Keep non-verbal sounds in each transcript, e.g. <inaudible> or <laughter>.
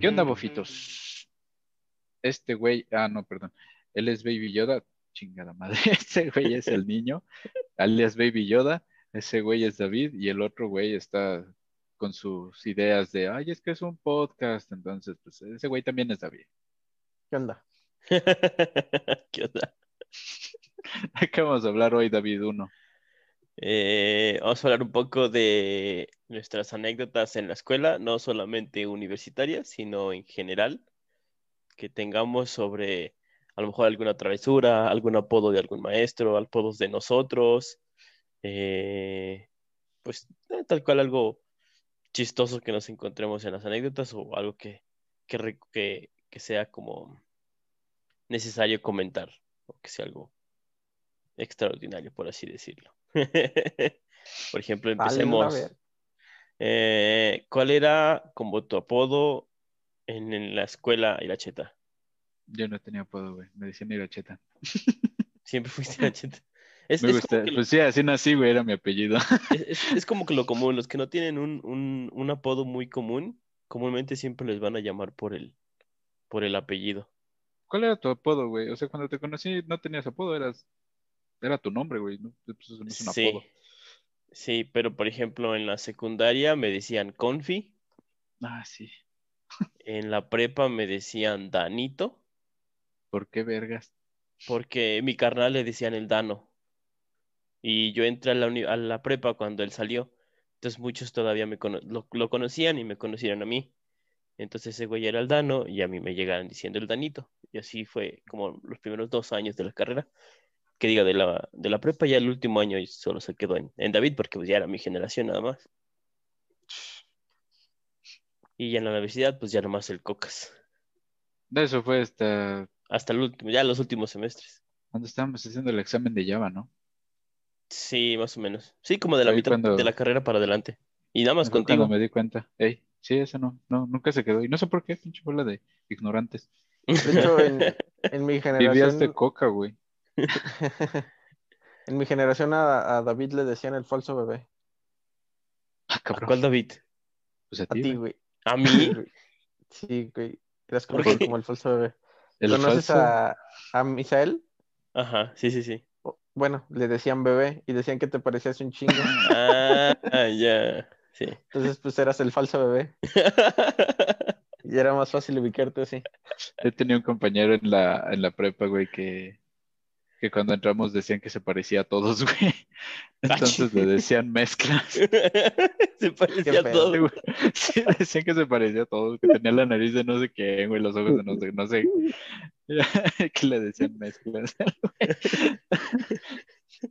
¿Qué onda, bofitos? Este güey, ah, no, perdón. Él es Baby Yoda. Chingada madre. <laughs> Este güey es el niño, alias Baby Yoda. Ese güey es David y el otro güey está con sus ideas de, ay, es que es un podcast. Entonces, pues ese güey también es David. ¿Qué onda? <laughs> ¿Qué onda? <laughs> ¿Qué vamos a hablar hoy, David 1? Eh, vamos a hablar un poco de nuestras anécdotas en la escuela, no solamente universitarias, sino en general, que tengamos sobre a lo mejor alguna travesura, algún apodo de algún maestro, apodos de nosotros, eh, pues eh, tal cual algo chistoso que nos encontremos en las anécdotas o algo que, que sea como necesario comentar, o que sea algo extraordinario, por así decirlo. <laughs> Por ejemplo, empecemos. Eh, ¿Cuál era como tu apodo en, la escuela Iracheta? Yo no tenía apodo, güey. Me decían Iracheta. <laughs> Siempre fuiste Iracheta. Es, Me gusta. Pues sí, así nací, güey, era mi apellido. <laughs> Es, como que lo común. Los que no tienen un, un, apodo muy común, comúnmente siempre les van a llamar por el, por el apellido. ¿Cuál era tu apodo, güey? O sea, cuando te conocí no tenías apodo, eras era tu nombre, güey, ¿no? Pues, es un sí. apodo. Sí, pero por ejemplo en la secundaria me decían Confi. Ah, sí. En la prepa me decían Danito. ¿Por qué vergas? Porque mi carnal le decían el Dano. Y yo entré a la, a la prepa cuando él salió. Entonces muchos todavía me lo, lo, conocían y me conocieron a mí. Entonces ese güey era el Dano y a mí me llegaron diciendo el Danito. Y así fue como los primeros dos años de la carrera que diga, de la, de la prepa ya el último año y solo se quedó en, David porque pues, ya era mi generación nada más. Y ya en la universidad, pues ya nomás el Cocas. De eso fue hasta... Hasta el último, ya los últimos semestres. Cuando estábamos haciendo el examen de Java, ¿no? Sí, más o menos. Sí, como de la mitad de la carrera para adelante. Y nada más contigo. Cuando me di cuenta. Ey, sí, eso no, no, nunca se quedó. Y no sé por qué, pinche bola de ignorantes. De hecho, en, <laughs> mi generación... Vivías de coca, güey. <laughs> en mi generación a, David le decían el falso bebé. Ah, ¿Cuál David? Pues a ti, güey. ¿A mí? <laughs> Sí, güey. Eras como, como el falso bebé. ¿Conoces A, a Misael? Ajá, sí, sí, sí. Bueno, le decían bebé y decían que te parecías un chingo. <laughs> ah, ya. Sí. Entonces, pues eras el falso bebé. y era más fácil ubicarte así. He tenido un compañero en la, en la prepa, güey, que que cuando entramos decían que se parecía a todos, <laughs> güey. Entonces le decían mezclas. <laughs> se parecía a todos. Sí, decían que se parecía a todos, que tenía la nariz de no sé qué, güey, los ojos de no sé, no sé. <laughs> que le decían mezclas.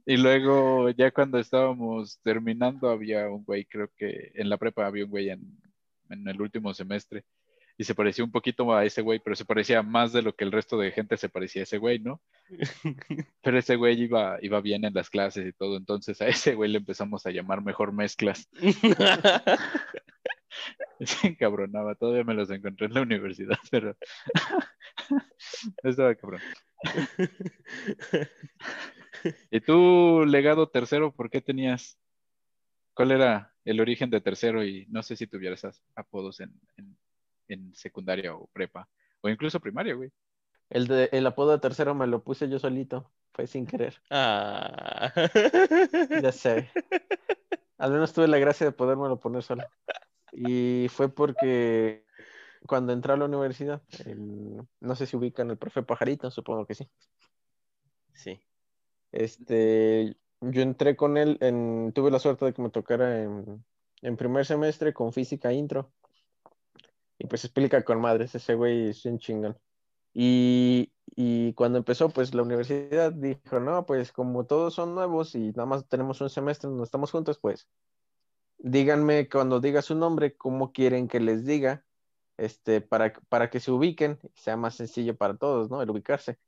y luego, ya cuando estábamos terminando, había un güey, creo que en la prepa había un güey en, en el último semestre y se parecía un poquito a ese güey, pero se parecía más de lo que el resto de gente se parecía a ese güey, ¿no? <laughs> Pero ese güey iba, iba bien en las clases y todo, entonces a ese güey le empezamos a llamar mejor mezclas. <laughs> se encabronaba, todavía me los encontré en la universidad, <laughs> pero estaba cabrón. ¿Y tú, legado tercero, por qué tenías? ¿Cuál era el origen de tercero? Y no sé si tuvieras apodos en en secundaria o prepa, o incluso primaria, güey. El, de, el apodo de tercero me lo puse yo solito, fue sin querer. Ah. Ya sé. Al menos tuve la gracia de podérmelo poner solo. Y fue porque cuando entré a la universidad, no sé si ubican el profe Pajarito, supongo que sí. Sí. Este, yo entré con él, en, tuve la suerte de que me tocara en, en primer semestre con física intro. Y pues explica con madres, ese güey es un chingón. Y, y, cuando empezó, pues la universidad dijo, no, pues como todos son nuevos y nada más tenemos un semestre, no estamos juntos, pues díganme cuando diga su nombre, cómo quieren que les diga, este, para, para que se ubiquen sea más sencillo para todos, ¿no? El ubicarse.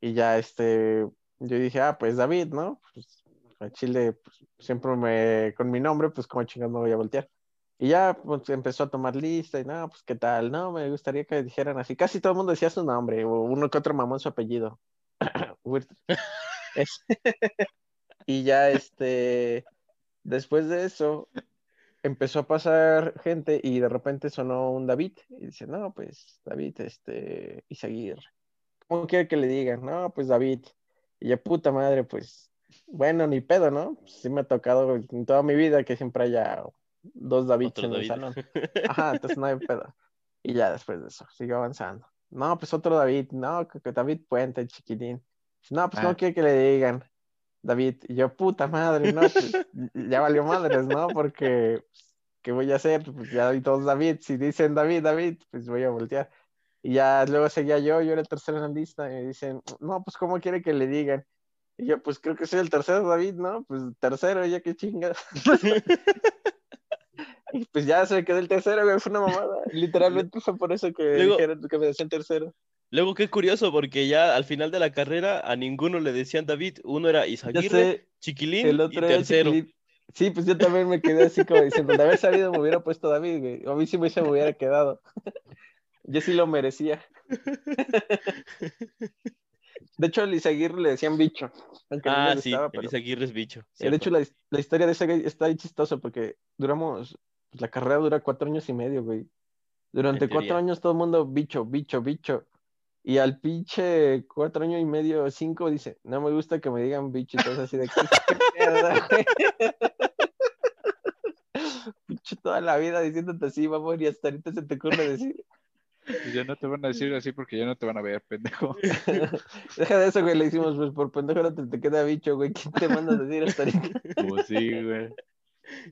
Y ya, este, yo dije, ah, pues David, ¿no? Pues a Chile, pues, siempre me, con mi nombre, pues como chingón me voy a voltear. Y ya pues, empezó a tomar lista y no, pues qué tal, no, me gustaría que dijeran así. Casi todo el mundo decía su nombre o uno que otro mamón su apellido. <clears throat> Y ya este, después de eso, empezó a pasar gente y de repente sonó un David. Y dice, no, pues David, este, Isaguirre. ¿Cómo quiere que le digan? No, pues David. Y ya puta madre, pues, bueno, ni pedo, ¿no? sí me ha tocado en toda mi vida que siempre haya dos Davids Otro en el David. salón. <laughs> Ajá, entonces no hay pedo. Y ya después de eso, siguió avanzando. No, pues otro David, no, que, David Puente, el chiquitín. No, pues Ah. no quiere que le digan David. Y yo, puta madre, no, pues ya valió madres, ¿no? Porque, pues, ¿qué voy a hacer? Pues ya hay todos David. Si dicen David, David, pues voy a voltear. Y ya luego seguía yo, yo era el tercero en la lista. Y me dicen, no, pues ¿cómo quiere que le digan? Y yo, pues creo que soy el tercero, David, ¿no? Pues tercero, ya que chingas. <laughs> Y pues ya se me quedó el tercero, güey, fue una mamada. <laughs> Literalmente fue por eso que Luego- dijeron que me decían tercero. Luego, qué curioso, porque ya al final de la carrera a ninguno le decían David. Uno era Isaguirre, Chiquilín el y otro tercero. Chiquilín. Sí, pues yo también me quedé así como diciendo, de haber sabido me hubiera puesto David, güey. A mí sí me, se me hubiera quedado. <laughs> Yo sí lo merecía. De hecho, a Aguirre le decían bicho. no Ah, le sí, gustaba, pero- Isaguirre es bicho. Eh, De cierto. hecho, la, la historia de ese güey está ahí chistoso porque duramos, pues, la carrera dura cuatro años y medio, güey. Durante cuatro años todo el mundo bicho, bicho, bicho. Y al pinche cuatro años y medio, cinco, dice, no me gusta que me digan bicho. Entonces así de ¿qué? <laughs> Pinche toda la vida diciéndote así, vamos, y hasta ahorita se te ocurre decir. Y ya no te van a decir así porque ya no te van a ver, pendejo. <laughs> Deja de eso, güey, le decimos, pues por pendejo no te, te queda bicho, güey. ¿Quién te manda a decir hasta ahorita? Como sí, güey.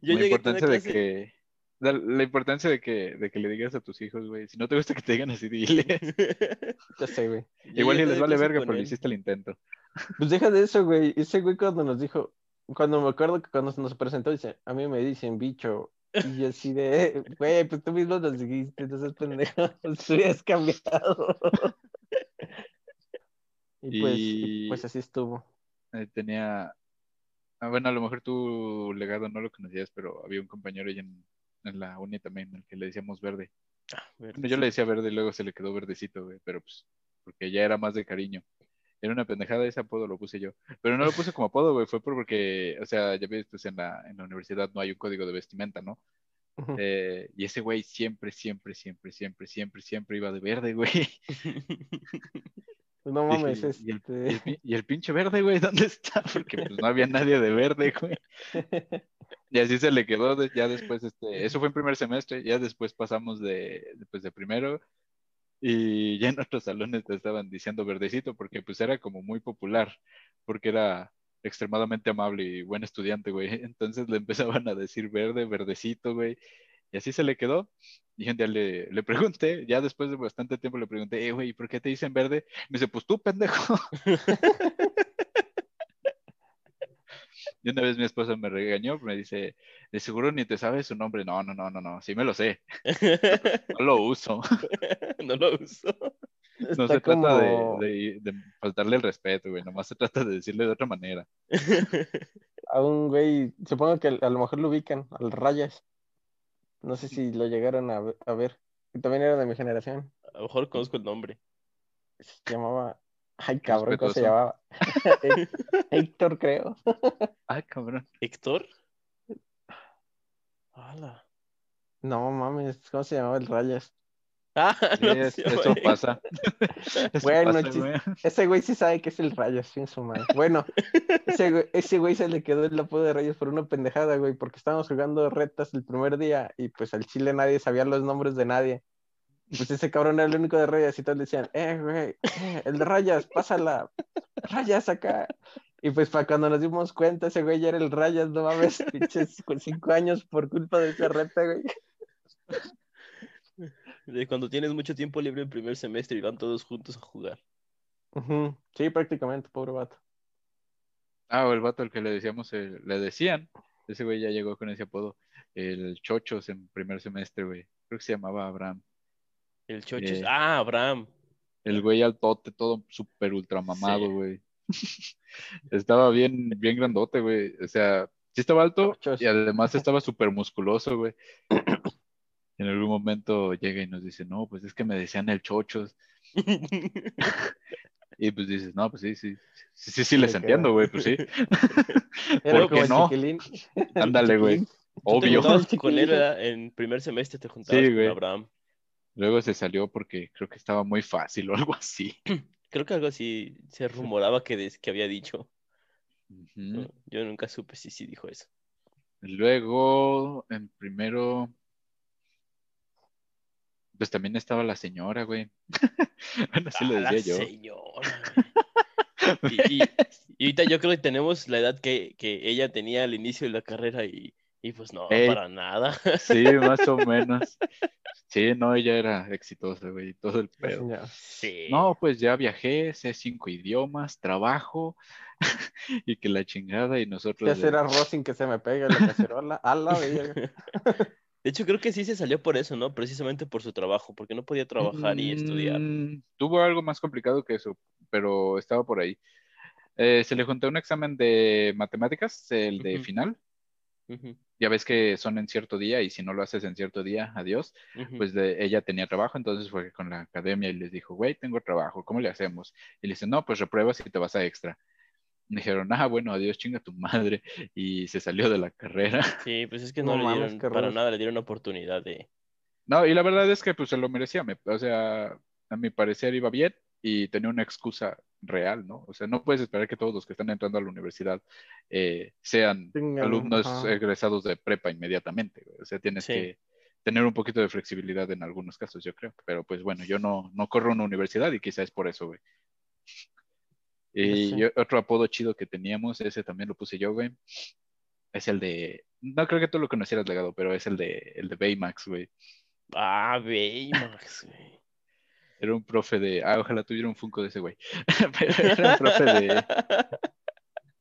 Yo la importancia de que la, la importancia de que de que le digas a tus hijos, güey, si no te gusta que te digan así, dile. <laughs> Ya sé, güey. <laughs> Igual y les vale verga, pero hiciste el intento. Pues deja de eso, güey. Ese güey cuando nos dijo, cuando me acuerdo que cuando nos presentó, dice, a mí me dicen bicho. Y yo así de, <laughs> güey, pues tú mismo nos dijiste, no seas pendejo, tú hubieras cambiado. Y pues, y Y- pues así estuvo. Eh, tenía, ah, bueno, a lo mejor tu legado no lo conocías, pero había un compañero ahí en, en la uni también, al que le decíamos verde. Bueno, yo le decía verde y luego se le quedó verdecito, güey, pero pues, porque ya era más de cariño. Era una pendejada, ese apodo lo puse yo. Pero no lo puse como apodo, güey, fue porque, o sea, ya ves, pues en la, en la universidad no hay un código de vestimenta, ¿no? Eh, y ese güey siempre, siempre, siempre, siempre, siempre, siempre iba de verde, güey. <laughs> Pues no Dije, mames, ¿y, el, y este. el y el pinche verde, güey, <laughs> ¿dónde está? Porque pues no había nadie de verde, güey. <laughs> Y así se le quedó, de- ya después, este, eso fue en primer semestre, ya después pasamos de, de, pues, de primero y ya en otros salones te estaban diciendo verdecito porque pues era como muy popular, porque era extremadamente amable y buen estudiante, güey. Entonces le empezaban a decir verde, verdecito, güey. Y así se le quedó. Y un día le, le pregunté, ya después de bastante tiempo le pregunté, eh, güey, ¿por qué te dicen verde? Me dice, pues tú, pendejo. <laughs> Y una vez mi esposa me regañó, me dice, de seguro ni te sabes su nombre. No, no, no, no, no, sí me lo sé. <laughs> No lo uso. <laughs> no lo uso. No Está se trata de, como de- de faltarle el respeto, güey. Nomás se trata de decirle de otra manera. a un güey, supongo que a lo mejor lo ubican, al Rayas. No sé si lo llegaron a, a ver. Que también era de mi generación. A lo mejor conozco el nombre. Se llamaba. Ay, cabrón, ¿cómo se llamaba? <laughs> <laughs> Héctor, creo. <laughs> Ah, cabrón. ¿Héctor? Hala. No mames, ¿cómo se llamaba el Rayas? Ah, <laughs> Sí, es- <laughs> eso pasa. Eso Bueno, pasa, chis- güey. Ese güey sí sabe que es el Rayas, sin su madre. Bueno, ese güey, ese güey se le quedó el apodo de Rayas por una pendejada, güey, porque estábamos jugando retas el primer día y pues al chile nadie sabía los nombres de nadie. Pues ese cabrón era el único de Rayas y todos le decían, eh, güey, eh, el de Rayas, pásala, Rayas acá. Y pues para cuando nos dimos cuenta, ese güey ya era el Rayas, no mames, <laughs> pinches con cinco años por culpa de esa reta, güey. De cuando tienes mucho tiempo libre en primer semestre y van todos juntos a jugar. Sí, prácticamente, pobre vato. Ah, o el vato al que le decíamos, eh, le decían, ese güey ya llegó con ese apodo, el Chochos en primer semestre, güey. Creo que se llamaba Abraham. El chocho. Eh. Ah, Abraham. El güey altote, todo súper ultra mamado, Sí. güey. <laughs> Estaba bien, bien grandote, güey. O sea, sí estaba alto Chochos. y además estaba súper musculoso, güey. En algún momento llega y nos dice, no, pues es que me decían el Chochos. <laughs> Y pues dices, no, pues sí, sí, sí, sí, sí Le les entiendo, güey, pues sí. <laughs> Era <laughs> ¿Por qué no? Ándale, güey. Te Obvio. Chiquilín. con él, ¿verdad? En primer semestre te juntabas Sí, con. Abraham. Luego se salió porque creo que estaba muy fácil o algo así. <clears throat> Creo que algo así se rumoraba que, des- que había dicho. Yo nunca supe si sí dijo eso. Luego, en primero, pues también estaba la señora, güey. <laughs> Bueno, así lo Ah, la decía yo. señora, güey. <laughs> Y, y- y ahorita yo creo que tenemos la edad que, que ella tenía al inicio de la carrera y, y pues no, Ey. para nada. Sí, más o menos. <laughs> Sí, no, ella era exitosa, güey, todo el La pedo. Sí. No, pues ya viajé, sé cinco idiomas, trabajo y que la chingada y nosotros. hacer de- arroz sin que se me pegue la cacerola. A la verga. De hecho, creo que sí se salió por eso, ¿no? Precisamente por su trabajo, porque no podía trabajar y estudiar. Mm, Tuvo algo más complicado que eso, pero estaba por ahí. Eh, se le juntó un examen de matemáticas, el de final. Ya ves que son en cierto día y si no lo haces en cierto día, adiós. Pues de, ella tenía trabajo, entonces fue con la academia y les dijo, güey, tengo trabajo, ¿cómo le hacemos? Y le dicen, no, pues repruebas y te vas a extra. Dijeron, ah, bueno, adiós, chinga tu madre. Y se salió de la carrera. <laughs> Sí, pues es que No no, le mames, dieron, para nada le dieron oportunidad de... No, y la verdad es que pues se lo merecía. me- o sea, a mi parecer iba bien y tenía una excusa real, ¿no? O sea, no puedes esperar que todos los que están entrando a la universidad eh, sean Tengan, alumnos ajá. egresados de prepa inmediatamente. O sea, tienes Sí. que tener un poquito de flexibilidad en algunos casos, yo creo. Pero pues bueno, yo no, no corro una universidad y quizás es por eso, güey. Y otro apodo chido que teníamos, ese también lo puse yo, güey. Es el de, no creo que tú lo conocieras, legado, pero es el de, el de Baymax, güey. Ah, Baymax, güey. Era un profe de, ah, ojalá tuviera un Funko de ese güey. <laughs> Pero era un profe de,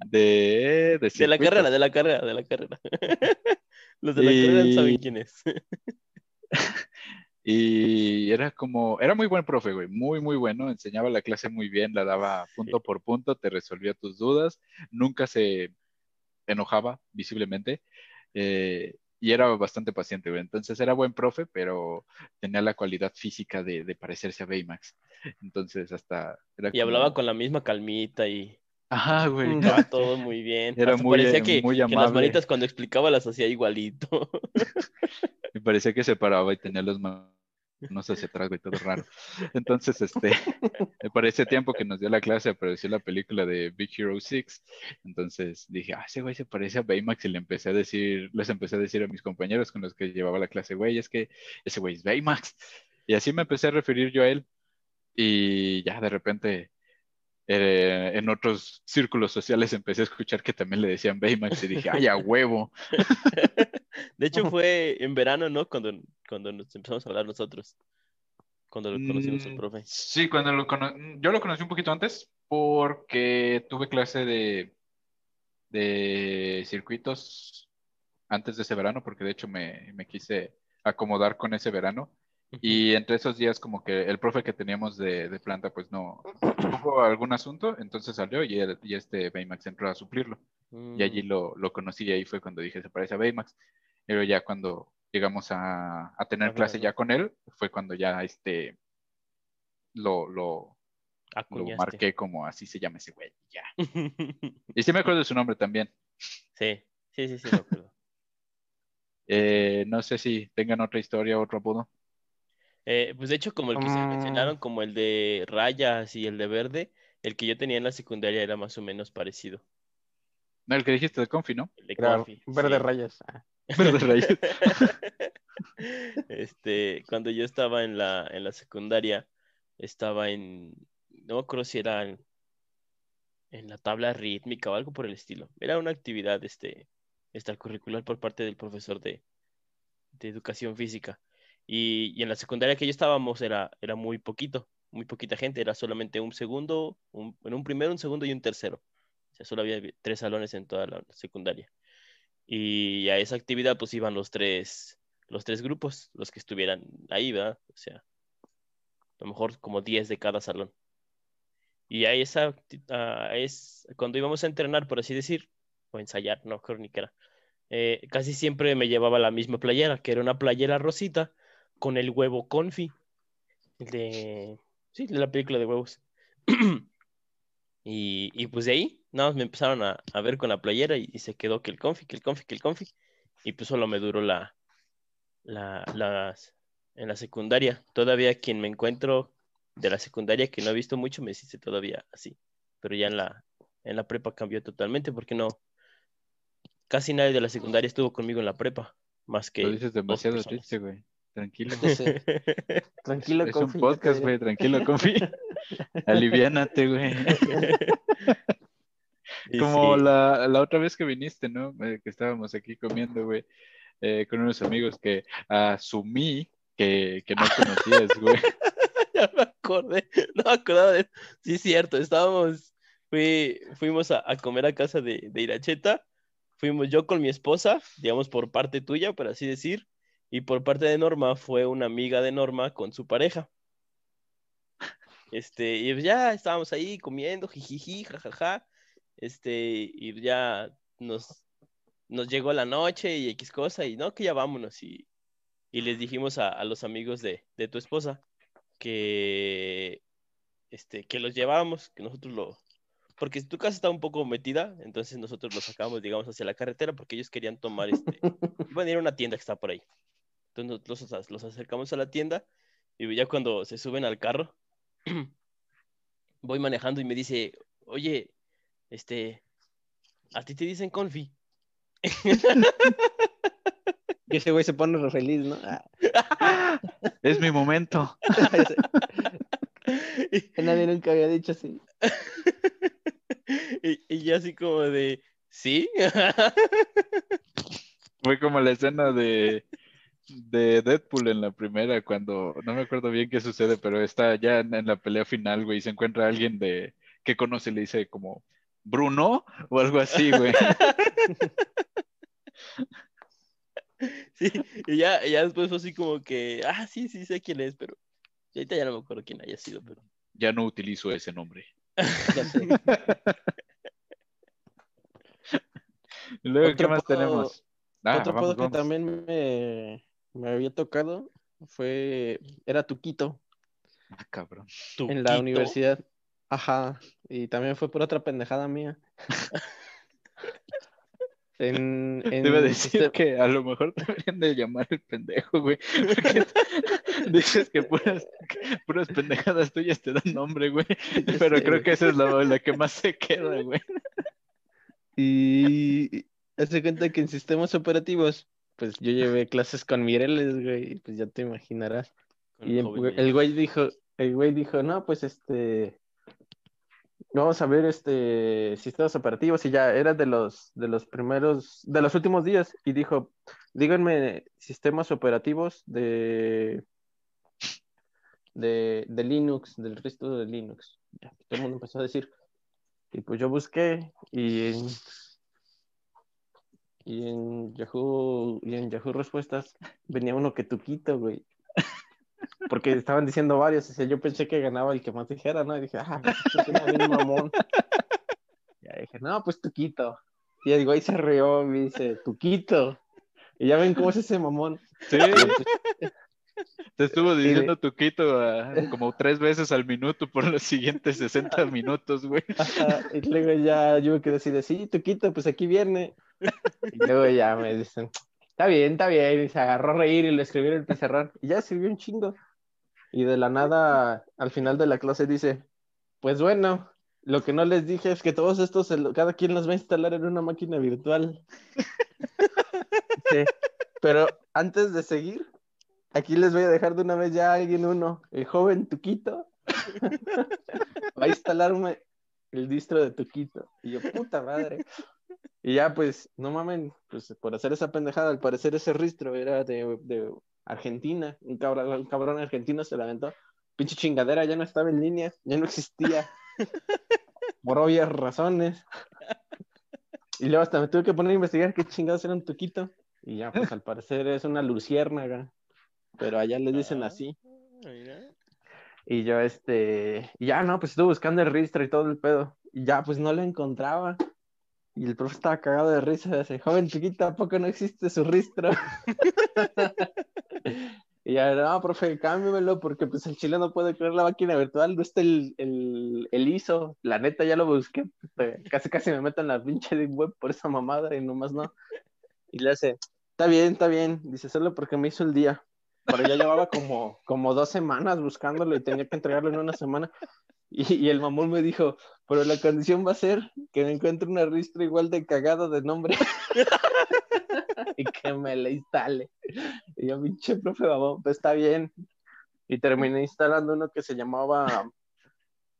de, de, De la carrera, de la carrera, de la carrera. <laughs> Los de la carrera Y- saben quién es. Y era como, era muy buen profe, güey, muy, muy bueno, enseñaba la clase muy bien, la daba <laughs> punto por punto, te resolvía tus dudas, nunca se enojaba visiblemente, eh, y era bastante paciente, güey. Entonces era buen profe, pero tenía la cualidad física de, de parecerse a Baymax. Entonces hasta era Y hablaba como- con la misma calmita y Ajá, güey. Estaba <laughs> todo muy bien. Era Hasta muy, parecía eh, que, muy que las manitas cuando explicaba las hacía igualito. <laughs> Me parecía que se paraba y tenía las manos hacia atrás, güey, todo raro. Entonces, este, <laughs> para ese tiempo que nos dio la clase apareció la película de Big Hero 6. Entonces dije, ah, ese güey se parece a Baymax y le empecé a decir, les empecé a decir a mis compañeros con los que llevaba la clase, güey, es que ese güey es Baymax. Y así me empecé a referir yo a él. Y ya de repente eh, en otros círculos sociales empecé a escuchar que también le decían Baymax y dije, ay, a huevo. <laughs> De hecho, fue en verano, ¿no? Cuando, cuando nos empezamos a hablar nosotros. Cuando lo conocimos al Mm, profe. Sí, cuando lo cono- yo lo conocí un poquito antes porque tuve clase de, de circuitos antes de ese verano, porque de hecho me, me quise acomodar con ese verano. Y entre esos días como que el profe que teníamos de, de planta pues no tuvo algún asunto, entonces salió y, el- y este Baymax entró a suplirlo. Y allí Mm, lo, lo conocí y ahí fue cuando dije, se parece a Baymax. Pero ya cuando llegamos a, a tener A clase ya con él, fue cuando ya este lo, lo, lo marqué como así se llama ese güey. Ya. <laughs> Y sí me acuerdo de su nombre también. sí, sí, sí, sí, me acuerdo. Eh, no sé si tengan otra historia, otro apodo. Eh, pues de hecho, como el que se Mm. mencionaron, como el de rayas y el de verde, el que yo tenía en la secundaria era más o menos parecido. No, el que dijiste de Confi, ¿no? El de Confi, verde sí. rayas. Ah. <laughs> Este, cuando yo estaba en la, en la secundaria, estaba en, no acuerdo si era en, en la tabla rítmica o algo por el estilo. Era una actividad este, extracurricular por parte del profesor de, de educación física. Y, y en la secundaria que yo estábamos era, era muy poquito, muy poquita gente, era solamente un segundo, un, en un primero, un segundo y un tercero. O sea, solo había tres salones en toda la secundaria. Y a esa actividad pues iban los tres, los tres grupos, los que estuvieran ahí, ¿verdad? O sea, a lo mejor como 10 de cada salón. Y a esa, es, cuando íbamos a entrenar, por así decir, o ensayar, no creo ni que era, eh, casi siempre me llevaba la misma playera, que era una playera rosita con el huevo confi, de, sí, de la película de huevos. <clears throat> Y, y pues de ahí, nada más me empezaron a, a ver con la playera y, y se quedó que el confi, que el confi, que el confi. Y pues solo me duró la, la, las, en la secundaria. Todavía quien me encuentro de la secundaria que no he visto mucho me dice todavía así. Pero ya en la, en la prepa cambió totalmente porque no, casi nadie de la secundaria estuvo conmigo en la prepa, más que Lo dices demasiado triste, güey. Tranquilo. <laughs> Sí. Tranquilo, Es confi, un podcast, güey. Tranquilo, confi. <laughs> Aliviánate, güey. <laughs> Como sí, la, la otra vez que viniste, ¿no? Eh, que estábamos aquí comiendo, güey, eh, con unos amigos que asumí que, que no conocías, güey. ya me acordé, no me acordaba de Sí, cierto, estábamos, fui, fuimos a, a comer a casa de, de Iracheta, fuimos yo con mi esposa, digamos por parte tuya, por así decir, y por parte de Norma fue una amiga de Norma con su pareja. Este, y ya estábamos ahí comiendo, jijiji, jajaja, este, y ya nos, nos llegó la noche y X cosa, y no, que ya vámonos, y, y les dijimos a, a los amigos de, de tu esposa que, este, que los llevábamos, que nosotros lo... Porque tu casa está un poco metida, entonces nosotros los sacamos, digamos, hacia la carretera porque ellos querían tomar, este, <laughs> iban a ir a una tienda que está por ahí. Entonces nosotros los, los acercamos a la tienda y ya cuando se suben al carro, <clears throat> voy manejando y me dice, oye, este, a ti te dicen confi. <laughs> Y ese güey se pone re feliz, ¿no? Ah, Es mi momento. y, <laughs> nadie nunca había dicho así. <laughs> y, y yo así como de, ¿sí? Fue como la escena de, de Deadpool en la primera, cuando no me acuerdo bien qué sucede, pero está ya en, en la pelea final, güey, y se encuentra alguien de que conoce y le dice como Bruno o algo así, güey. <laughs> Sí, y ya, ya después fue así como que, ah, sí, sí, sé quién es, pero y ahorita ya no me acuerdo quién haya sido, pero... Ya no utilizo ese nombre. <laughs> <laughs> Luego, ¿qué Otro más tenemos? Ah, Otro vamos, que también me, me había tocado fue, era Tuquito Ah, cabrón. en la universidad. Ajá, y también fue por otra pendejada mía. <laughs> En, Te a decir sistema- que a lo mejor deberían de llamar el pendejo, güey. Porque <laughs> dices que puras, puras pendejadas tuyas te dan nombre, güey. Pero creo güey. que esa es la, la que más se queda, güey. Y hace cuenta que en sistemas operativos, pues yo llevé clases con Mireles, güey, pues ya te imaginarás. Con Y el, güey- de- el güey dijo, el güey dijo, no, pues este, vamos a ver este sistemas operativos y ya era de los de los primeros, de los últimos días y dijo, díganme sistemas operativos de de, de Linux, del resto de Linux. Ya, todo el mundo empezó a decir. Y pues yo busqué y y en Yahoo y en Yahoo Respuestas venía uno que Tuquito, güey. Porque estaban diciendo varios, o sea, yo pensé que ganaba el que más dijera, ¿no? Y dije, ah, esto suena bien mamón. Ya dije, no, pues Tuquito. Y el güey se rió y me dice, Tuquito. Y ya ven cómo es ese mamón. Sí. Te estuvo diciendo Tuquito ah, como tres veces al minuto por los siguientes 60 minutos, güey. Y luego ya yo me quedé así de, sí, Tuquito, pues aquí viene. <laughs> Y luego ya me dicen, está bien, está bien. Y se agarró a reír y lo escribió en el pizarrón. Y ya escribió un chingo. Y de la nada, al final de la clase dice, pues bueno, lo que no les dije es que todos estos, cada quien los va a instalar en una máquina virtual. <laughs> Sí, Pero antes de seguir, aquí les voy a dejar de una vez ya a alguien uno, el joven Tuquito. <laughs> Va a instalarme el distro de Tuquito. Y yo, puta madre. Y ya, pues, no mamen, pues por hacer esa pendejada, al parecer ese ristro era de, de Argentina. Un cabrón, un cabrón argentino se la aventó. Pinche chingadera ya no estaba en línea, ya no existía. Por obvias razones. Y luego hasta me tuve que poner a investigar qué chingados era un Tuquito. Y ya, pues al parecer es una luciérnaga. Pero allá les dicen así. Mira. Y yo, este, y ya, no, pues estuve buscando el registro y todo el pedo. Y ya, pues no lo encontraba. Y el profe estaba cagado de risa. Dice, joven chiquita, ¿a poco no existe su registro? <laughs> y ya, no, profe, cámbiamelo porque pues el chile no puede crear la máquina virtual. No está el, el, el, ISO, la neta ya lo busqué, casi casi me meto en la pinche de web por esa mamada y nomás no. Y le hace, está bien, está bien, dice, solo porque me hizo el día. Pero ya llevaba como, como dos semanas buscándolo y tenía que entregarlo en una semana. Y, y el mamón me dijo, pero la condición va a ser que me encuentre una ristra igual de cagado de nombre <laughs> y que me la instale. Y yo, pinche profe, mamón, pues está bien. Y terminé instalando uno que se llamaba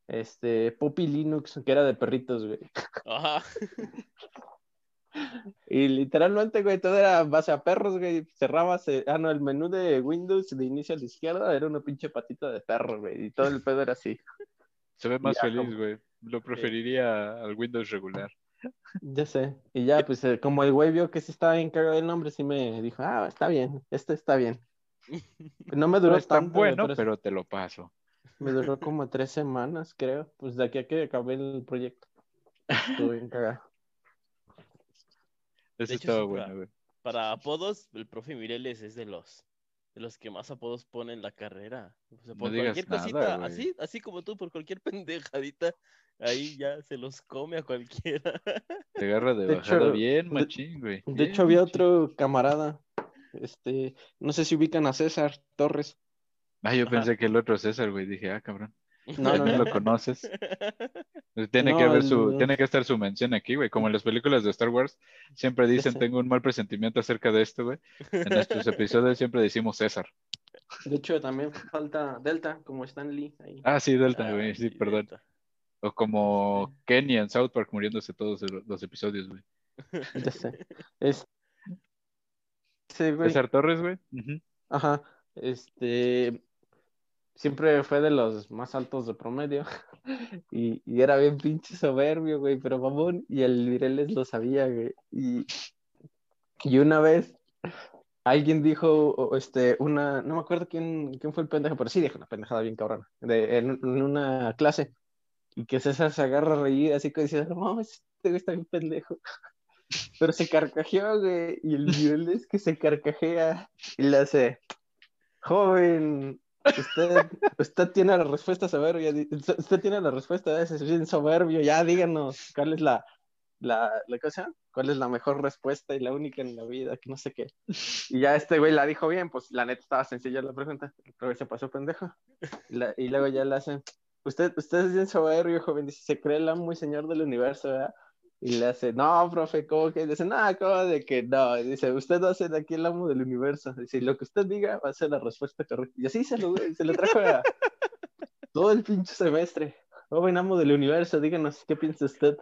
este Puppy Linux, que era de perritos, güey. Ajá. <laughs> Y literalmente, güey, todo era base a perros, güey. Cerrabas, eh, ah, no, el menú de Windows de inicio a la izquierda era una pinche patita de perro, güey. Y todo el pedo era así. Se ve más Ya, feliz, como- güey. Lo preferiría al Windows regular. Ya sé. Y ya, pues, eh, como el güey vio que sí estaba bien cagado el nombre, sí me dijo, ah, está bien, este está bien. <laughs> No me duró No es tan tanto, bueno, pero pero te lo paso. me duró <laughs> como tres semanas, creo. Pues de aquí a que acabé el proyecto. Estuvo bien cagado. Eso De hecho, estaba sí, bueno, para- güey. Para apodos, el profe Mireles es de los de los que más apodos pone en la carrera. O sea, No por digas cualquier cosita, así, así como tú, por cualquier <laughs> pendejadita, ahí ya se los come a cualquiera. <laughs> Te agarra de, De bajada hecho, bien, machín, güey. De hecho, había machín. otro camarada, este, no sé si ubican a César Torres. Ah, yo Ajá. pensé que el otro César, güey. Dije, ah, cabrón. No, no, También no. lo conoces. <laughs> Tiene que haber su, tiene que estar su mención aquí, güey. Como en las películas de Star Wars, siempre dicen, tengo un mal presentimiento acerca de esto, güey. En nuestros <laughs> episodios siempre decimos César. De hecho, también falta Delta, como Stan Lee. Ahí. Ah, sí, Delta, Ah, güey. Sí, sí, perdón. O como Kenny en South Park muriéndose todos los- episodios, güey. <laughs> Ya sé. Es... Güey, César Torres, güey. Ajá, este, siempre fue de los más altos de promedio <laughs> y, y era bien pinche soberbio, güey, pero mamón, y el Vireles lo sabía, güey. Y, y una vez alguien dijo, este, una, no me acuerdo quién, quién fue el pendejo, pero sí dijo una pendejada bien cabrona, de, en, en una clase, y que César se agarra a reír, así que decía, no este güey está bien pendejo. <laughs> Pero se carcajeó, güey, y el nivel es que se carcajea y le hace, joven, usted, usted tiene la respuesta soberbia, usted tiene la respuesta, es bien soberbio, ya díganos cuál es la, la, la cosa, cuál es la mejor respuesta y la única en la vida, que no sé qué. Y ya este güey la dijo bien, pues la neta estaba sencilla la pregunta, pero se pasó pendejo. Y, la- y luego ya le hace, usted, usted es bien soberbio, joven, dice, se cree el amo y señor del universo, ¿verdad? Y le hace, no, profe, ¿cómo que? Dice, no, ¿cómo de que no? Dice, usted va a ser aquí el amo del universo. Dice, lo que usted diga va a ser la respuesta correcta. Y así se lo, se lo trajo a todo el pinche semestre. Joven amo del universo, díganos, ¿qué piensa usted?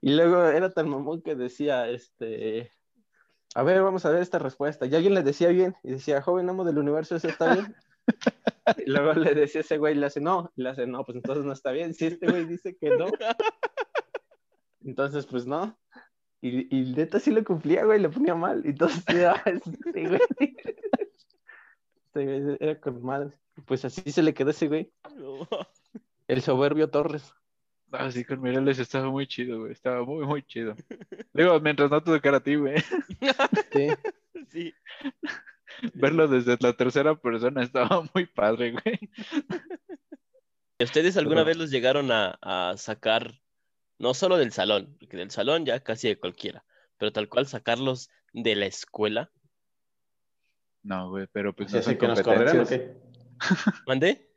Y luego era tan mamón que decía, este, a ver, vamos a ver esta respuesta. Y alguien le decía bien, y decía, joven amo del universo, ¿eso está bien? Y luego le decía ese güey, le hace, no, y le hace, no, pues entonces no está bien. Si este güey dice que no, entonces pues no. Y, y neta sí lo cumplía, güey, le ponía mal. Y entonces, <laughs> ah, este güey. Este güey era con madre. Pues así se le quedó ese güey, el soberbio Torres. Ah, sí, con Mireles estaba muy chido, güey. Estaba muy, muy chido. Digo, mientras no te tocara a ti, güey. Sí. Sí. Verlo desde la tercera persona estaba muy padre, güey. ¿Ustedes alguna Pero- vez los llegaron a, a sacar, no solo del salón, porque del salón ya casi de cualquiera, pero tal cual sacarlos de la escuela? No, güey, pero pues ¿Ya hacen sé que nos corrieran o qué? ¿Mandé?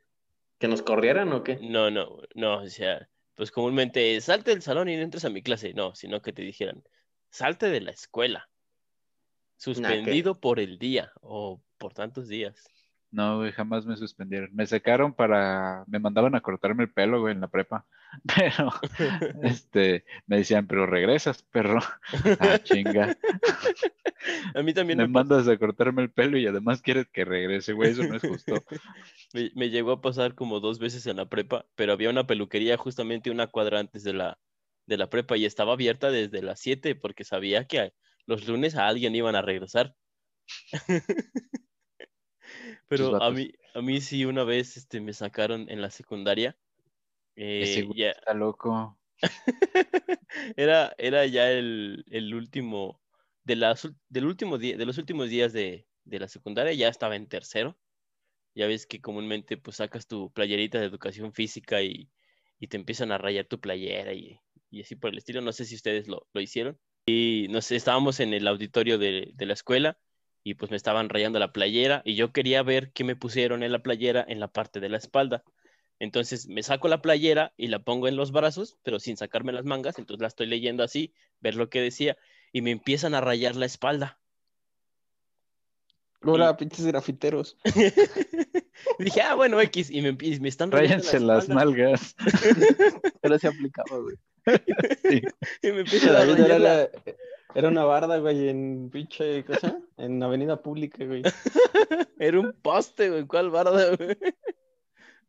¿Que nos corrieran o qué? No, no, no, o sea, pues comúnmente salte del salón y no entres a mi clase, no, sino que te dijeran, salte de la escuela, suspendido por el día o por tantos días. No, güey, jamás me suspendieron. Me sacaron para, me mandaban a cortarme el pelo, güey, en la prepa. <laughs> Pero, este, me decían, pero regresas, perro. <laughs> Ah, chinga. A mí también Me me, mandas a cortarme el pelo y además quieres que regrese, güey, eso no es justo. <laughs> me, me llegó a pasar como dos veces en la prepa, pero había una peluquería justamente una cuadra antes de la, de la prepa y estaba abierta desde las 7 porque sabía que los lunes a alguien iban a regresar. Pero a mí, a mí sí una vez este, me sacaron en la secundaria. Ese eh, güey ya- está loco. <laughs> era, era ya el, el último, de las, ul- del último día, de los últimos días de, de la secundaria, ya estaba en tercero. Ya ves que comúnmente pues sacas tu playerita de educación física y, y te empiezan a rayar tu playera y, y así por el estilo. No sé si ustedes lo, lo hicieron. Y no sé, estábamos en el auditorio de, de la escuela y pues me estaban rayando la playera y yo quería ver qué me pusieron en la playera en la parte de la espalda. Entonces me saco la playera y la pongo en los brazos, pero sin sacarme las mangas, entonces la estoy leyendo así, ver lo que decía, y me empiezan a rayar la espalda. Hola, Y- pinches grafiteros. <laughs> Dije, ah, bueno, X, y me, y me están rayando Ráyanse la las espalda. nalgas. <laughs> Pero se aplicaba, güey. Sí. Y me empiezan a David rayar era, la- la- era una barda, güey, en pinche, ¿qué se llama? En avenida pública, güey. <laughs> Era un poste, güey. ¿Cuál barda, güey?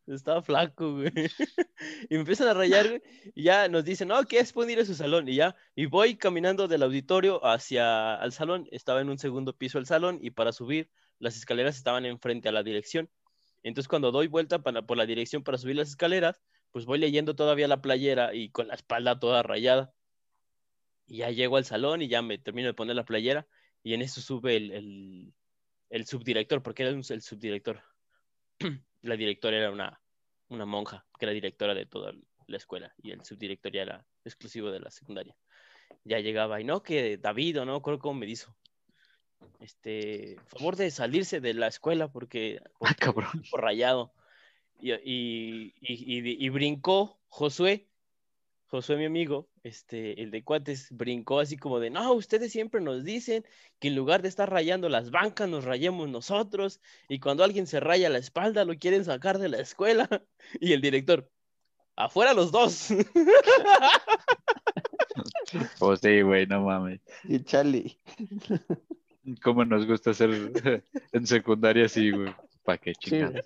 Estaba flaco, güey. <laughs> Y me empiezan a rayar, güey. Y ya nos dicen, no, ¿qué es? A su salón. Y ya, y voy caminando del auditorio hacia el salón. Estaba en un segundo piso el salón y para subir, las escaleras estaban enfrente a la dirección. Entonces, cuando doy vuelta para, por la dirección para subir las escaleras, pues voy leyendo todavía la playera y con la espalda toda rayada. Y ya llego al salón y ya me termino de poner la playera. Y en eso sube el, el, el subdirector, porque era el subdirector. <clears throat> la directora era una, una monja, que era directora de toda la escuela, y el subdirector ya era exclusivo de la secundaria. Ya llegaba, y no, que David, o no, creo cómo me dijo. Este, favor de salirse de la escuela porque, Ah, porque cabrón. por rayado. Y, y, y- y brincó Josué, Josué, mi amigo, este, el de cuates, brincó así como de, no, ustedes siempre nos dicen que en lugar de estar rayando las bancas, nos rayemos nosotros, y cuando alguien se raya la espalda, lo quieren sacar de la escuela. <laughs> Y el director, afuera los dos. <laughs> Pues sí, güey, no mames. Y Charlie. ¿Cómo nos gusta hacer <laughs> en secundaria así, güey? ¿Para qué chingados?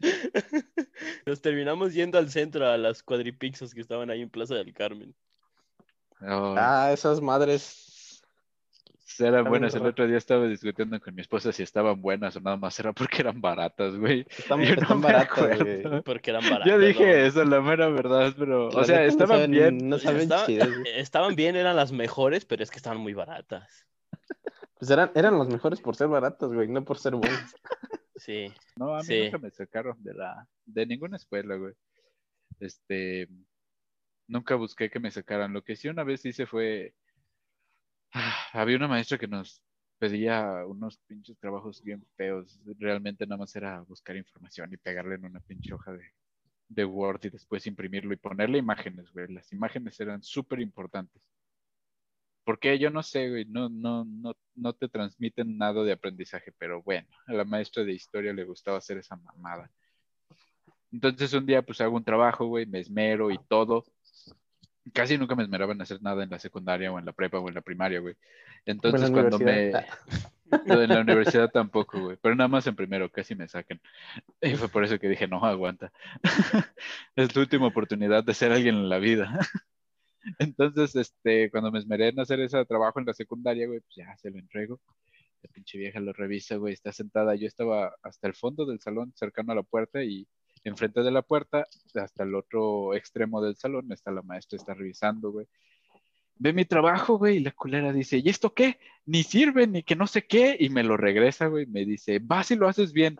<laughs> Nos terminamos yendo al centro a las cuadripixos que estaban ahí en Plaza del Carmen. Oh, Ah, esas madres. eran buenas. El otro día estaba discutiendo con mi esposa si estaban buenas o nada más era porque eran baratas, güey. Están, Yo están baratas, güey. Porque eran baratas. Yo dije ¿no? eso, la mera verdad, pero, La o sea, estaban saben- bien. No saben Estaba- chidas, güey. <laughs> Estaban bien, eran las mejores, pero es que estaban muy baratas. Pues eran, eran los mejores por ser baratas, güey, no por ser buenas. <laughs> Sí. No, a mí Sí. nunca me sacaron de la, de ninguna escuela, güey. Este, nunca busqué que me sacaran. Lo que sí una vez hice fue, ah, había una maestra que nos pedía unos pinches trabajos bien feos. Realmente nada más era buscar información y pegarle en una pinche hoja de, de Word y después imprimirlo y ponerle imágenes, güey. Las imágenes eran súper importantes. Porque yo no sé, güey, no, no, no, no te transmiten nada de aprendizaje, pero bueno, a la maestra de historia le gustaba hacer esa mamada. Entonces un día pues hago un trabajo, güey, me esmero y todo. Casi nunca me esmeraba en hacer nada en la secundaria o en la prepa o en la primaria, güey. Entonces cuando me... <laughs> En la universidad tampoco, güey. Pero nada más en primero, casi me sacan. Y fue por eso que dije, no, aguanta. <laughs> Es tu última oportunidad de ser alguien en la vida. <laughs> Entonces, este, cuando me esmeré en hacer ese trabajo en la secundaria, güey, pues ya se lo entrego. La pinche vieja lo revisa, güey, está sentada. Yo estaba hasta el fondo del salón, cercano a la puerta, y enfrente de la puerta, hasta el otro extremo del salón, está la maestra, está revisando, güey. Ve mi trabajo, güey, y la culera dice, ¿y esto qué? Ni sirve, ni que no sé qué, y me lo regresa, güey, me dice, vas y lo haces bien.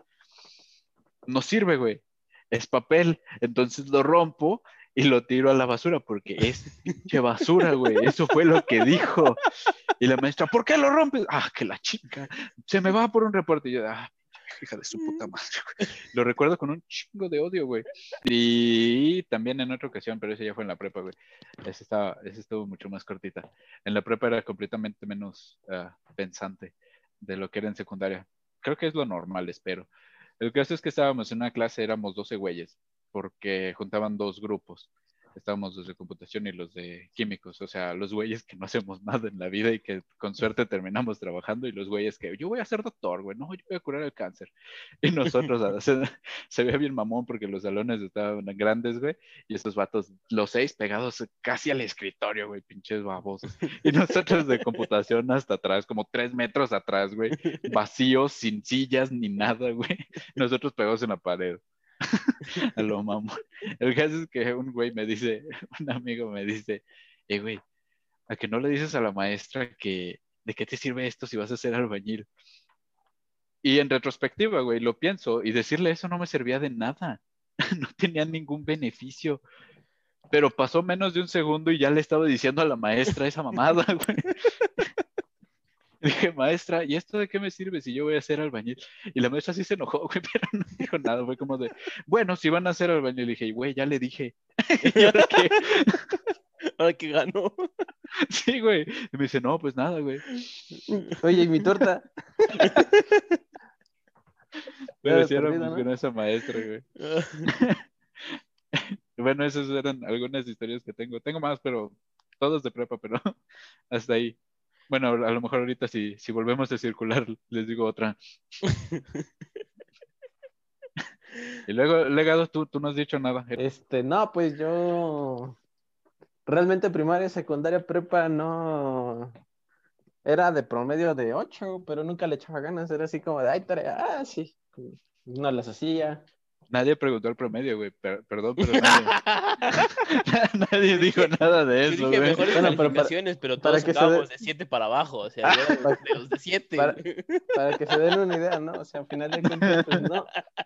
No sirve, güey, es papel, entonces lo rompo y lo tiro a la basura, porque es pinche basura, güey, eso fue lo que dijo. Y la maestra, ¿por qué lo rompes? Ah, que la chica, se me va por un reporte. Y yo, ah, hija de su puta madre, güey. Lo recuerdo con un chingo de odio, güey. Y también en otra ocasión, pero ese ya fue en la prepa, güey. Ese, estaba, ese estuvo mucho más cortita. En la prepa era completamente menos ah, pensante de lo que era en secundaria. Creo que es lo normal, espero. El caso es que estábamos en una clase, éramos 12 güeyes, porque juntaban dos grupos. Estábamos los de computación y los de químicos, o sea, los güeyes que no hacemos <laughs> nada en la vida y que con suerte terminamos trabajando, y los güeyes que yo voy a ser doctor, güey, no, yo voy a curar el cáncer. <laughs> Y nosotros, o sea, <laughs> se veía bien mamón porque los salones estaban grandes, güey, y estos vatos, los seis pegados casi al escritorio, güey, pinches babosos. Y nosotros de computación hasta atrás, como tres metros atrás, güey, vacíos, sin sillas ni nada, güey. Nosotros pegados en la pared. <laughs> A lo mamón. El caso es que un güey me dice, <laughs> un amigo me dice, eh, güey, ¿a que no le dices a la maestra que de qué te sirve esto si vas a ser albañil? Y en retrospectiva, güey, lo pienso y decirle eso no me servía de nada. <laughs> No tenía ningún beneficio. Pero pasó menos de un segundo y ya le estaba diciendo a la maestra esa mamada, güey. <laughs> Dije, maestra, ¿y esto de qué me sirve si yo voy a hacer albañil? Y la maestra sí se enojó, <laughs> güey, pero no dijo nada. Fue como de, bueno, si van a hacer albañil. Le dije, güey, ya le dije. <laughs> ¿Y ahora qué? Ahora que ganó. Sí, güey. Y me dice, no, pues nada, güey. Oye, ¿y mi torta? Pero sí era muy ¿no? buena esa maestra, güey. Bueno, esas eran algunas historias que tengo. Tengo más, pero todas de prepa, pero hasta ahí. Bueno, a lo mejor ahorita si, si volvemos a circular, les digo otra. <laughs> Y luego, legado, tú, tú no has dicho nada. Este, no, pues yo realmente primaria, secundaria, prepa no era de promedio de 8, pero nunca le echaba ganas, era así como de, ay, tarea, ah, sí, no las hacía. Nadie preguntó el promedio, güey. Per- perdón, pero <laughs> nadie, <laughs> nadie dijo nada de Yo eso, dije güey. mejores Bueno, pero para- calificaciones, pero, para todos que se estábamos de 7 para abajo. O sea, yo de los de 7. Para- <laughs> Para que se den una idea, ¿no? O sea, al final de cuentas, pues no,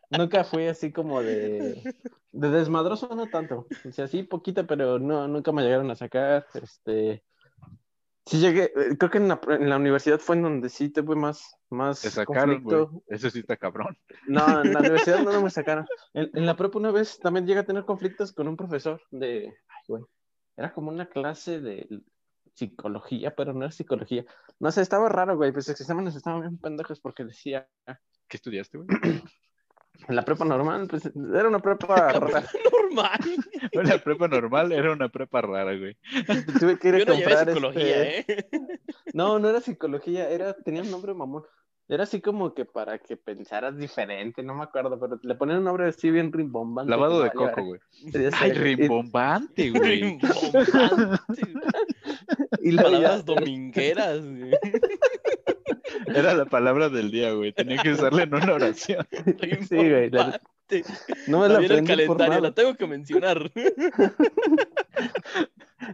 nunca fui así como de, de desmadroso, no tanto. O sea, sí, poquito, pero no, nunca me llegaron a sacar, este... Sí llegué, eh, creo que en la, en la universidad fue en donde sí tuve más, más Te sacaron, conflicto. Eso sí está cabrón. No, en la universidad no, no me <laughs> sacaron. En, en la prepa una vez también llegué a tener conflictos con un profesor de, ay, güey, era como una clase de psicología, pero no era psicología. No sé, estaba raro, güey, pues los exámenes estaban bien pendejos porque decía, ¿Qué estudiaste, güey? <clears throat> en la prepa normal, pues era una prepa rara. <laughs> Normal. <laughs> La prepa normal era una prepa rara, güey. Tuve que ir a Yo no comprar psicología, este- ¿eh? <laughs> No, no era psicología, era, tenía un nombre mamón. Era así como que para que pensaras diferente, no me acuerdo, pero le ponían un nombre así bien rimbombante. Lavado de coco, güey. Ay, rimbombante, güey. Bombante. Y Palabras domingueras. güey. Era la palabra del día, güey. Tenía que usarla en una oración. <laughs> Sí, güey, la- no me la También el calendario, la tengo que mencionar. <laughs>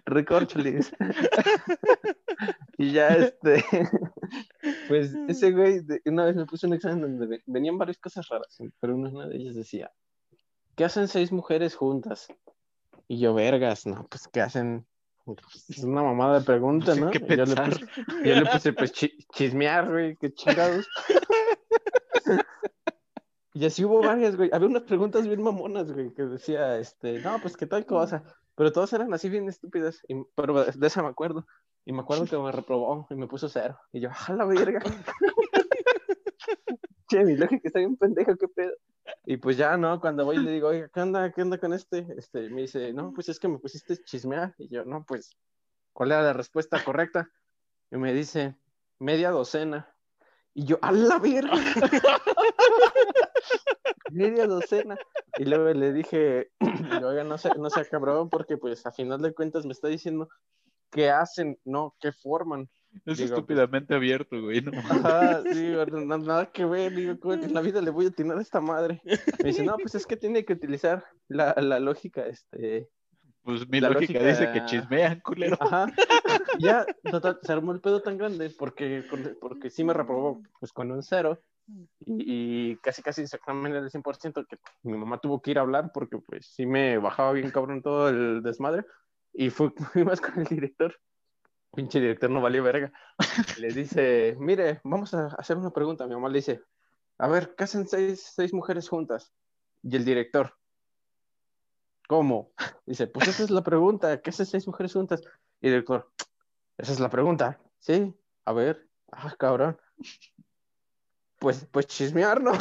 Recorcholis. <laughs> y ya este, pues ese güey de- una vez me puso un examen donde ve- venían varias cosas raras, pero una de ellas decía, ¿qué hacen seis mujeres juntas? Y yo, vergas, no, pues ¿qué hacen? Es una mamada de pregunta, ¿no? ¿qué yo, le puse, yo le puse, pues, chi- chismear, güey, qué chingados. <laughs> Y así hubo varias, güey. Había unas preguntas bien mamonas, güey, que decía, este, no, pues que tal cosa. Pero todas eran así bien estúpidas. Y, pero de esa me acuerdo. Y me acuerdo que me reprobó y me puso cero. Y yo, a la verga. <laughs> <laughs> che, mi lógica está bien pendejo, qué pedo. Y pues ya, ¿no? Cuando voy y le digo, oiga, ¿qué onda? ¿Qué onda con este? Este, me dice, no, pues es que me pusiste chismear. Y yo, no, pues, ¿cuál era la respuesta correcta? Y me dice, media docena. Y yo, a la verga. <laughs> media docena. Y luego le dije, <clears throat> oiga, no sea, no sea cabrón, porque pues a final de cuentas me está diciendo qué hacen, no qué forman. Es Digo, estúpidamente abierto, güey. No. Ajá, sí, no- nada que ver, digo, ¿cómo en la vida le voy a atinar a esta madre. Me dice, no, pues es que tiene que utilizar la, la lógica, este, Pues mi lógica, lógica- dice que chismean, culero. Ajá. Ya, total, se armó el pedo tan grande porque, porque sí me reprobó pues con un cero y, y casi casi era del 100% que mi mamá tuvo que ir a hablar porque pues sí me bajaba bien cabrón todo el desmadre y fui <laughs> más con el director. Pinche director no valió verga. Le dice, mire, vamos a hacer una pregunta. Mi mamá le dice, a ver, ¿qué hacen seis, seis mujeres juntas? Y el director, ¿cómo? Dice, pues esa es la pregunta, ¿qué hacen seis mujeres juntas? Y el director, esa es la pregunta. Sí, a ver, ah, cabrón. Pues, pues chismear, ¿no? <laughs>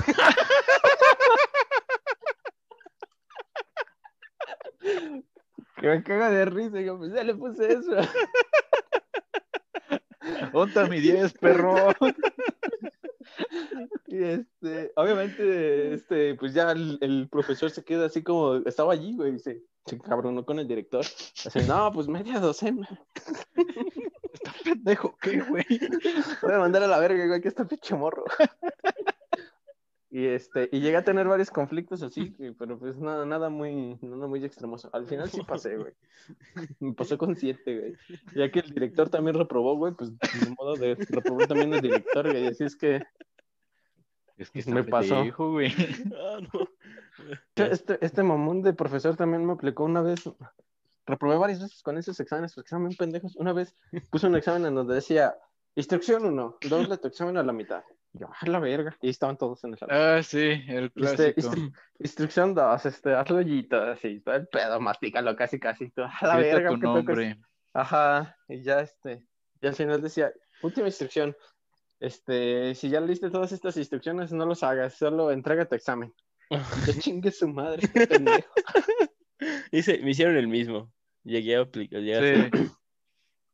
que me caga de risa, yo, pues ya le puse eso. Onta mi 10, perro. Y este, obviamente, este, pues ya el, profesor se queda así como, estaba allí, güey, y se, se cabronó con el director. Así, no, pues media docena. <laughs> Está pendejo, ¿qué, güey? Voy a mandar a la verga, güey, que está pinche morro. Y este, y llegué a tener varios conflictos así, <laughs> pero pues nada, nada muy, nada muy extremoso. Al final sí pasé, güey. <laughs> Me pasó con siete, güey. Ya que el director también reprobó, güey, pues de modo de reprobó también el director, güey. Así es que Es que Me pasó. güey. Ah, no. este, este mamón de profesor también me aplicó una vez. reprobé varias veces con esos exámenes, porque estaban bien pendejos. Una vez puse un examen en donde decía, instrucción 1, doble tu examen a la mitad. Y yo, a la verga. Y estaban todos en el salón. Ah, sí, el Este, clásico. instru- instrucción 2, este, hazlo hoyito, así, todo el pedo, mastícalo casi, casi. Tú, a la verga, tu ¿qué pedo con nombre. Ajá, y ya este, y al final decía, última instrucción, este, si ya leíste todas estas instrucciones, no los hagas, solo entrega tu examen. <laughs> Yo chingue su madre, qué pendejo. <laughs> Hice- me hicieron el mismo. Llegué a aplicar. llegué a Sí. <laughs>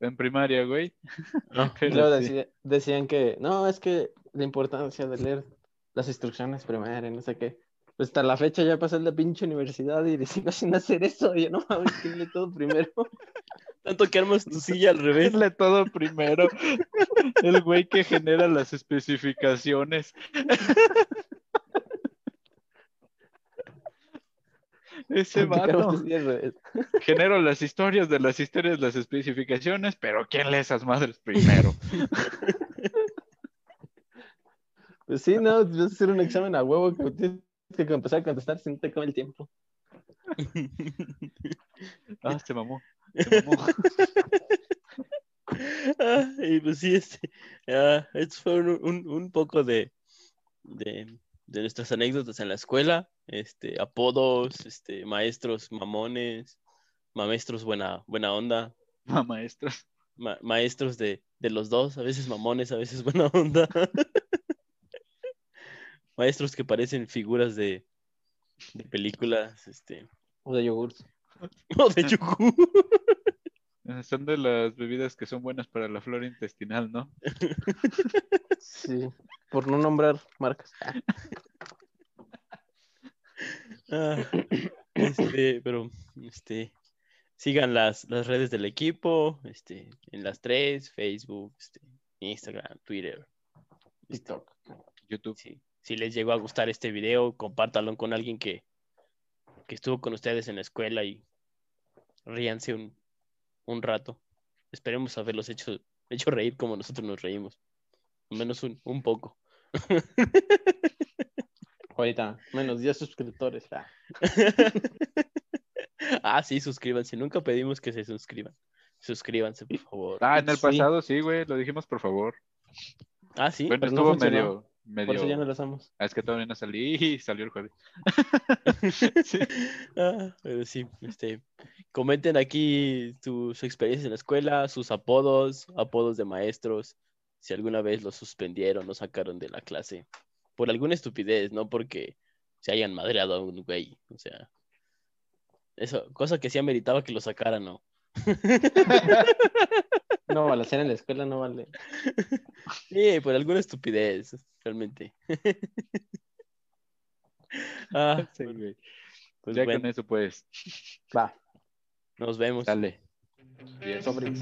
En primaria, güey. No. Y Pero luego sí. decía- decían que, no, es que la importancia de leer las instrucciones primero y no sé qué. Pues hasta la fecha ya pasé la pinche universidad y sigo <laughs> sin hacer eso. Y yo no mames, ¿quién lee todo primero? <laughs> Tanto que armas tu silla al revés. Hazle todo primero. El güey que genera las especificaciones. <laughs> Ese vato. Genero las historias de las historias, las especificaciones, pero ¿quién lee esas madres primero? Sí, no, vas a hacer un examen a huevo que tienes que empezar a contestar si no te come el tiempo. <laughs> Ah, se mamó. Se mamó. <laughs> Ah, y pues sí, este, ah, estos fueron un, un poco de, de, de nuestras anécdotas en la escuela, este, apodos, este, maestros mamones, maestros buena, buena onda, Ma- Maestros. ma- maestros de, de los dos, a veces mamones, a veces buena onda. <laughs> Maestros que parecen figuras de, de películas, este, O de yogurt. <laughs> o de yogur. <laughs> Son de las bebidas que son buenas para la flora intestinal, ¿no? Sí, por no nombrar marcas. Ah, este, pero este, sigan las, las redes del equipo, este, en las tres, Facebook, este, Instagram, Twitter. TikTok. YouTube. Si, si les llegó a gustar este video, compártanlo con alguien que, que estuvo con ustedes en la escuela y ríanse un, un rato. Esperemos haberlos hecho, <laughs> hecho reír como nosotros nos reímos. Al menos un, un poco. <laughs> Ahorita, menos 10 suscriptores. Ah. <laughs> ah, sí, suscríbanse. Nunca pedimos que se suscriban. Suscríbanse, por favor. Ah, en el Sí. pasado sí, güey, lo dijimos por favor. Ah, sí. Bueno, pero no estuvo funcionó. medio, Por eso ya no medio. lo hacemos. Ah, es que todavía no salí y <laughs> salió el jueves. <laughs> Sí. Ah, pero sí, este, comenten aquí tu- su experiencia en la escuela, sus apodos, apodos de maestros, si alguna vez los suspendieron o sacaron de la clase por alguna estupidez, no porque se hayan madreado a un güey, o sea, eso, cosa que sí ameritaba que lo sacaran, ¿no? <laughs> No, balacear en la escuela no vale. Sí, por alguna estupidez, realmente. <laughs> Ah, Sí, güey. pues ya bueno, con eso, pues, Va, nos vemos. dale. Yes. sobres.